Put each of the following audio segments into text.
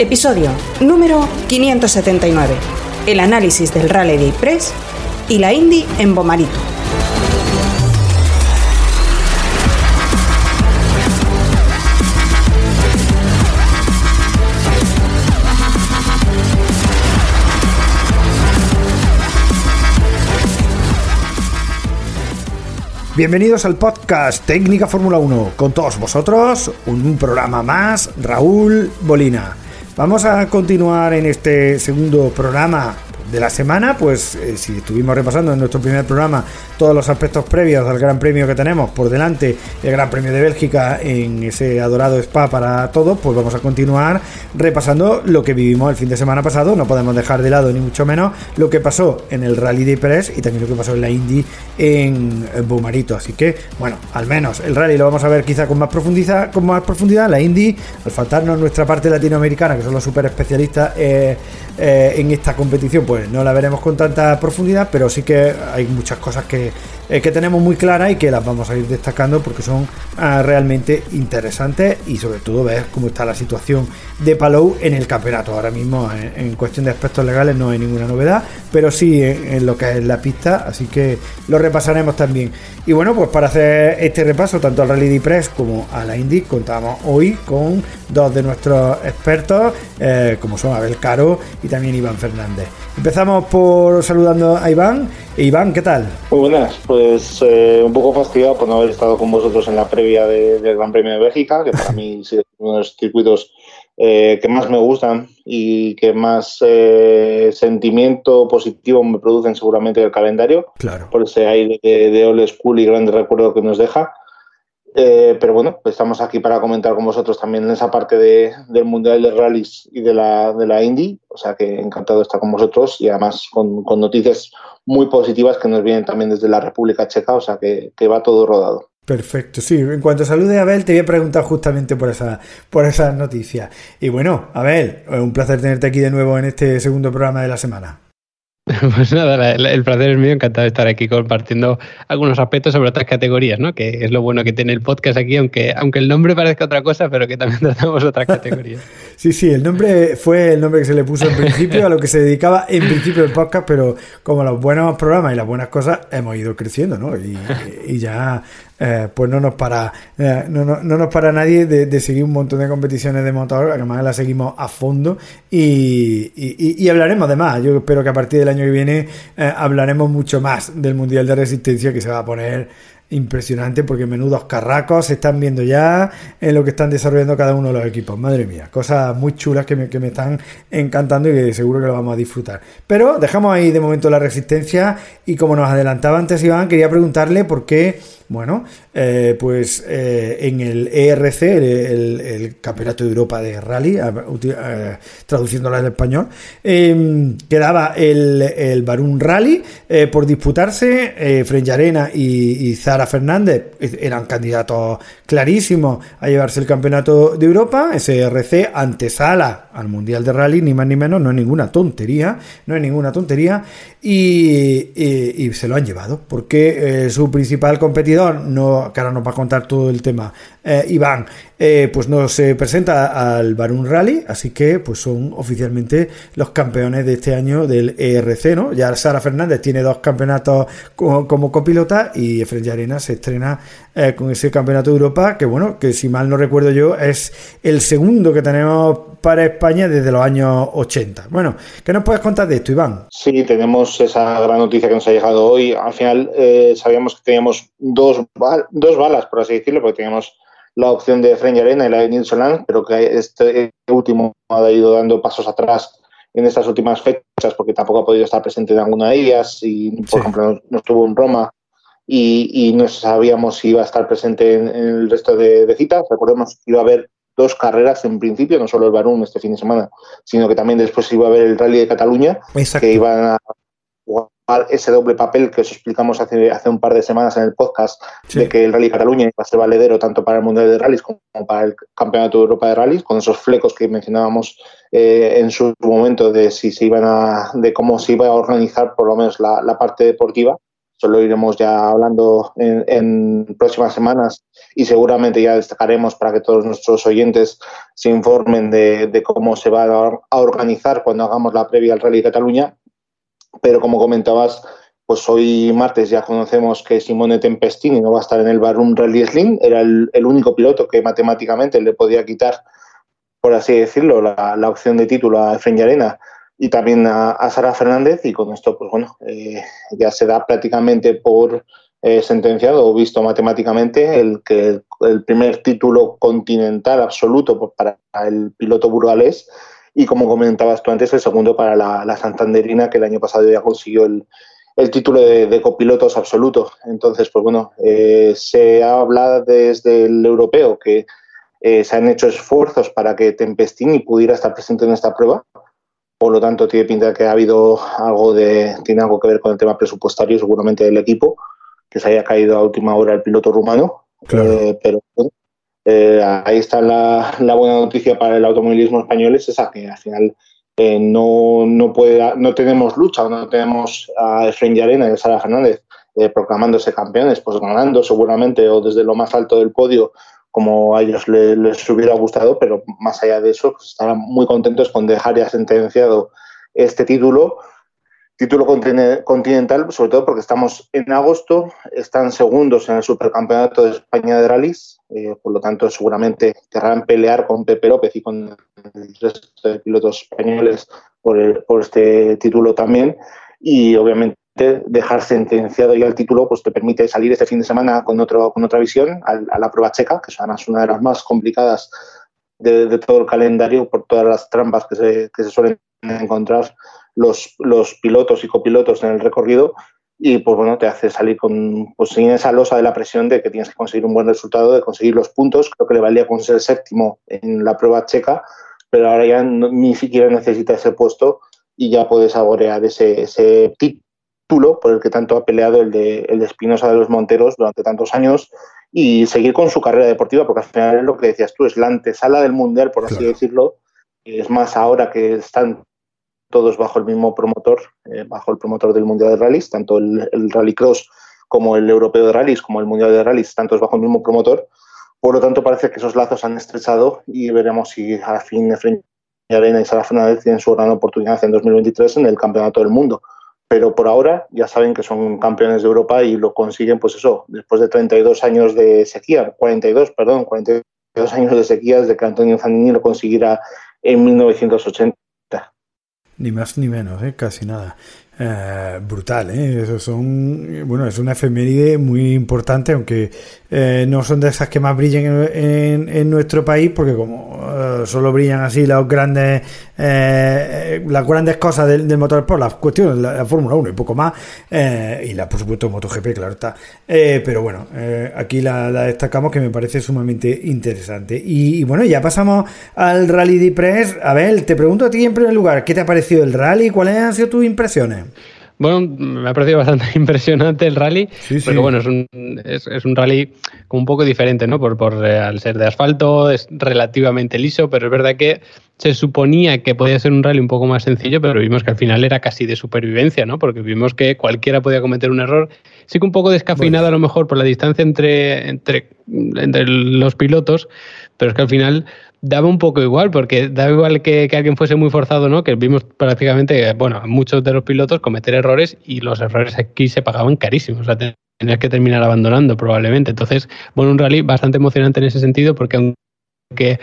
Episodio número 579. El análisis del Rally de Press y la Indy en Bomarito. Bienvenidos al podcast Técnica Fórmula 1. Con todos vosotros, un programa más, Raúl Bolina. Vamos a continuar en este segundo programa de la semana, pues eh, si estuvimos repasando en nuestro primer programa todos los aspectos previos al Gran Premio que tenemos por delante, el Gran Premio de Bélgica en ese adorado spa para todos, pues vamos a continuar repasando lo que vivimos el fin de semana pasado. No podemos dejar de lado ni mucho menos lo que pasó en el Rally de Press y también lo que pasó en la Indy en Bumarito. Así que, bueno, al menos el Rally lo vamos a ver quizá con más profundidad, con más profundidad. La Indy, al faltarnos nuestra parte latinoamericana, que son los super especialistas eh, eh, en esta competición, pues no la veremos con tanta profundidad, pero sí que hay muchas cosas que, eh, que tenemos muy claras y que las vamos a ir destacando porque son ah, realmente interesantes y sobre todo ver cómo está la situación de Palou en el campeonato. Ahora mismo en, cuestión de aspectos legales no hay ninguna novedad, pero sí en, lo que es la pista, así que lo repasaremos también. Y bueno, pues para hacer este repaso tanto al Rally de Press como a la Indy, contamos hoy con dos de nuestros expertos, eh, como son Abel Caro y también Iván Fernández. Empezamos por saludando a Iván. Iván, ¿qué tal? Muy buenas, pues eh, un poco fastidiado por no haber estado con vosotros en la previa del Gran Premio de Bélgica, que para mí es uno de los circuitos eh, que más me gustan y que más eh, sentimiento positivo me producen seguramente el calendario, claro. por ese aire de, de old school y grande recuerdo que nos deja. Eh, pero bueno, estamos aquí para comentar con vosotros también esa parte de, del Mundial de Rallys y de la, de la Indy. O sea que encantado de estar con vosotros y además con, con noticias muy positivas que nos vienen también desde la República Checa. O sea que, que va todo rodado. Perfecto, sí. En cuanto salude a Abel, te voy a preguntar justamente por esa, por esas noticias. Y bueno, Abel, un placer tenerte aquí de nuevo en este segundo programa de la semana. Pues nada, el placer es mío, encantado de estar aquí compartiendo algunos aspectos sobre otras categorías, ¿no? Que es lo bueno que tiene el podcast aquí, aunque, aunque el nombre parezca otra cosa, pero que también tratamos otras categorías. sí, sí, el nombre fue el nombre que se le puso en principio a lo que se dedicaba en principio el podcast, pero como los buenos programas y las buenas cosas hemos ido creciendo, ¿no? Y, ya eh, pues no nos para eh, no, no, no, nos para nadie de, seguir un montón de competiciones de motor, además las seguimos a fondo y, y, y, hablaremos de más. Yo espero que a partir del año que viene eh, hablaremos mucho más del Mundial de Resistencia que se va a poner impresionante porque menudos carracos se están viendo ya en lo que están desarrollando cada uno de los equipos. Madre mía, cosas muy chulas que me, que me están encantando y que seguro que lo vamos a disfrutar. Pero dejamos ahí de momento la resistencia y como nos adelantaba antes Iván, quería preguntarle por qué bueno, eh, pues eh, en el ERC, el, Campeonato de Europa de Rally, eh, traduciéndolo al español, em, quedaba el, el Rally por disputarse. Eh, Arena y, Zara Fernández eran candidatos clarísimos a llevarse el Campeonato de Europa. Ese ERC antesala al Mundial de Rally, ni más ni menos, no es ninguna tontería, no es ninguna tontería. Y se lo han llevado, porque su principal competidor no, que ahora nos va a contar todo el tema, eh, Iván, eh, pues nos presenta al Barun Rally, así que pues son oficialmente los campeones de este año del ERC, ¿no? Ya Sara Fernández tiene dos campeonatos como, copilota y Efren Arena se estrena con ese campeonato de Europa, que bueno, que si mal no recuerdo yo, es el segundo que tenemos para España desde los años 80. Bueno, ¿qué nos puedes contar de esto, Iván? Sí, tenemos esa gran noticia que nos ha llegado hoy. Al final eh, sabíamos que teníamos dos, dos balas, por así decirlo, porque teníamos la opción de French Arena y la de Nilsson pero que este último ha ido dando pasos atrás en estas últimas fechas porque tampoco ha podido estar presente en alguna de ellas y, por ejemplo, no, estuvo en Roma y, no sabíamos si iba a estar presente en, el resto de, de, citas. Recordemos que iba a haber dos carreras en principio, no solo el Barún este fin de semana, sino que también después iba a haber el Rally de Cataluña, que iban a jugar ese doble papel que os explicamos hace, hace un par de semanas en el podcast, de que el Rally de Cataluña iba a ser valedero tanto para el Mundial de Rallys como para el Campeonato de Europa de Rallys, con esos flecos que mencionábamos eh, en su momento de si se iban a, de cómo se iba a organizar por lo menos la, la parte deportiva eso lo iremos ya hablando en, próximas semanas y seguramente ya destacaremos para que todos nuestros oyentes se informen de, cómo se va a organizar cuando hagamos la previa al Rally Cataluña. Pero como comentabas, pues hoy martes ya conocemos que Simone Tempestini no va a estar en el Barum Rally Slim, era el, único piloto que matemáticamente le podía quitar, por así decirlo, la, la opción de título a Efren Arena y también a, Sara Fernández. Y con esto pues bueno eh, ya se da prácticamente por eh, sentenciado o visto matemáticamente el que el primer título continental absoluto para el piloto burgalés y como comentabas tú antes el segundo para la, santanderina que el año pasado ya consiguió el, título de, copilotos absoluto. Entonces pues bueno eh, se habla desde el europeo que se han hecho esfuerzos para que Tempestini pudiera estar presente en esta prueba. Por lo tanto, tiene pinta de que ha habido algo de, tiene algo que ver con el tema presupuestario, seguramente del equipo, que se haya caído a última hora el piloto rumano. Eh, pero eh, ahí está la, buena noticia para el automovilismo español, es esa, que al final eh, no, no, puede, no tenemos lucha, no tenemos a Efraín Arena y a Sara Fernández proclamándose campeones, pues ganando seguramente o desde lo más alto del podio como a ellos les, hubiera gustado, pero más allá de eso, pues estarán muy contentos con dejar ya sentenciado este título, título continental, sobre todo porque estamos en agosto, están segundos en el Supercampeonato de España de Rallys, eh, por lo tanto seguramente querrán pelear con Pepe López y con el resto de pilotos españoles por, por este título también, y obviamente dejar sentenciado ya el título, pues te permite salir este fin de semana con, otro, con otra visión a, la prueba checa, que es además una de las más complicadas de, todo el calendario por todas las trampas que se, que se suelen encontrar los, los, pilotos y copilotos en el recorrido y pues bueno, te hace salir con pues sin esa losa de la presión de que tienes que conseguir un buen resultado, de conseguir los puntos, creo que le valía con ser séptimo en la prueba checa, pero ahora ya ni siquiera necesita ese puesto y ya puede saborear ese, ese tip por el que tanto ha peleado el de, el de Espinosa de los Monteros durante tantos años y seguir con su carrera deportiva, porque al final es lo que decías tú, es la antesala del Mundial, por así decirlo. Es más ahora que están todos bajo el mismo promotor, eh, bajo el promotor del Mundial de Rallys, tanto el, el Rally Cross como el Europeo de Rallys, como el Mundial de Rallys, tantos bajo el mismo promotor. Por lo tanto, parece que esos lazos han estrechado y veremos si al fin Efraín Arena y Sara Fernández tienen su gran oportunidad en 2023 en el Campeonato del Mundo pero por ahora ya saben que son campeones de Europa y lo consiguen, pues eso, después de 32 años de sequía, 42, perdón, 42 años de sequía desde que Antonio Zanini lo consiguiera en 1980. Ni más ni menos, ¿eh? casi nada. Eh, brutal, ¿eh? Eso son, bueno, es una efeméride muy importante, aunque eh, no son de esas que más brillan en, en, nuestro país, porque como eh, solo brillan así las grandes, las grandes cosas del, motor por las cuestiones, la, la Fórmula 1 y poco más, y la, por supuesto, MotoGP, claro está. pero bueno, aquí la, destacamos que me parece sumamente interesante. Y, y, bueno, ya pasamos al Rally de Press. A ver, te pregunto a ti en primer lugar, ¿qué te ha parecido el rally? ¿Cuáles han sido tus impresiones? Bueno, me ha parecido bastante impresionante el rally, Sí, sí. porque bueno, es un, es, es un rally como un poco diferente, ¿no? Por, por eh, al ser de asfalto, es relativamente liso, pero es verdad que se suponía que podía ser un rally un poco más sencillo, pero vimos que al final era casi de supervivencia, ¿no? Porque vimos que cualquiera podía cometer un error. Sí que un poco descafeinado a lo mejor por la distancia entre, entre, entre los pilotos, pero es que al final daba un poco igual, porque daba igual que, que alguien fuese muy forzado, ¿no? Que vimos prácticamente, bueno, muchos de los pilotos cometer errores y los errores aquí se pagaban carísimos. O sea, tenías que terminar abandonando probablemente. Entonces, bueno, un rally bastante emocionante en ese sentido, porque aunque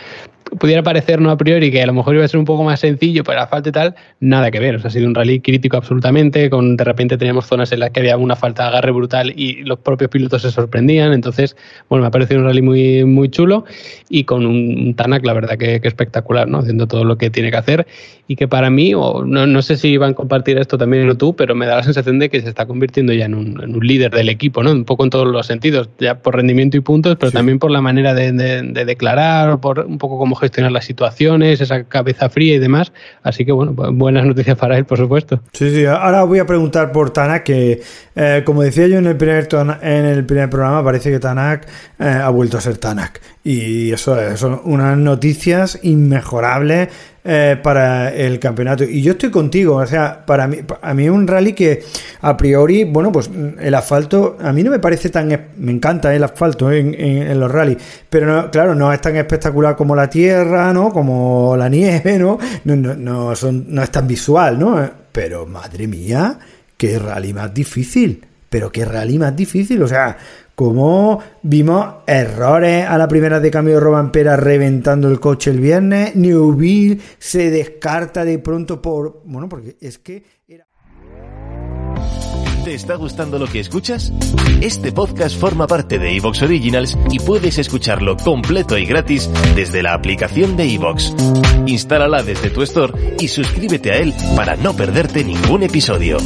pudiera parecer no a priori que a lo mejor iba a ser un poco más sencillo para la falta y tal, nada que ver. O sea, ha sido un rally crítico absolutamente, con de repente teníamos zonas en las que había una falta de agarre brutal y los propios pilotos se sorprendían. Entonces, bueno, me ha parecido un rally muy, muy chulo y con un, Tanak, la verdad que, que, espectacular, ¿no? Haciendo todo lo que tiene que hacer y que para mí, o no, no sé si van a compartir esto también o tú, pero me da la sensación de que se está convirtiendo ya en un, en un líder del equipo, ¿no? Un poco en todos los sentidos, ya por rendimiento y puntos, pero sí. también por la manera de, de, de declarar, por un poco cómo gestionar las situaciones, esa cabeza fría y demás. Así que, bueno, buenas noticias para él, por supuesto. Sí, sí. Ahora voy a preguntar por Tanak, que eh, como decía yo en el primer, en el primer programa, parece que Tanak eh, ha vuelto a ser Tanak. Y eso son unas noticias inmejorables eh, para el campeonato. Y yo estoy contigo, o sea, para mí, a mí es un rally que a priori, bueno, pues el asfalto, a mí no me parece tan, me encanta el asfalto en los rallies, pero no, claro, no es tan espectacular como la tierra, ¿no? Como la nieve, ¿no? No, no, no, son, no es tan visual, ¿no? Pero madre mía, qué rally más difícil, pero qué rally más difícil, o sea, como vimos errores a la primera de cambio de Robampera reventando el coche el viernes, Newville se descarta de pronto por... Bueno, porque es que... Era... ¿Te está gustando lo que escuchas? Este podcast forma parte de Evox Originals y puedes escucharlo completo y gratis desde la aplicación de Evox. Instálala desde tu store y suscríbete a él para no perderte ningún episodio.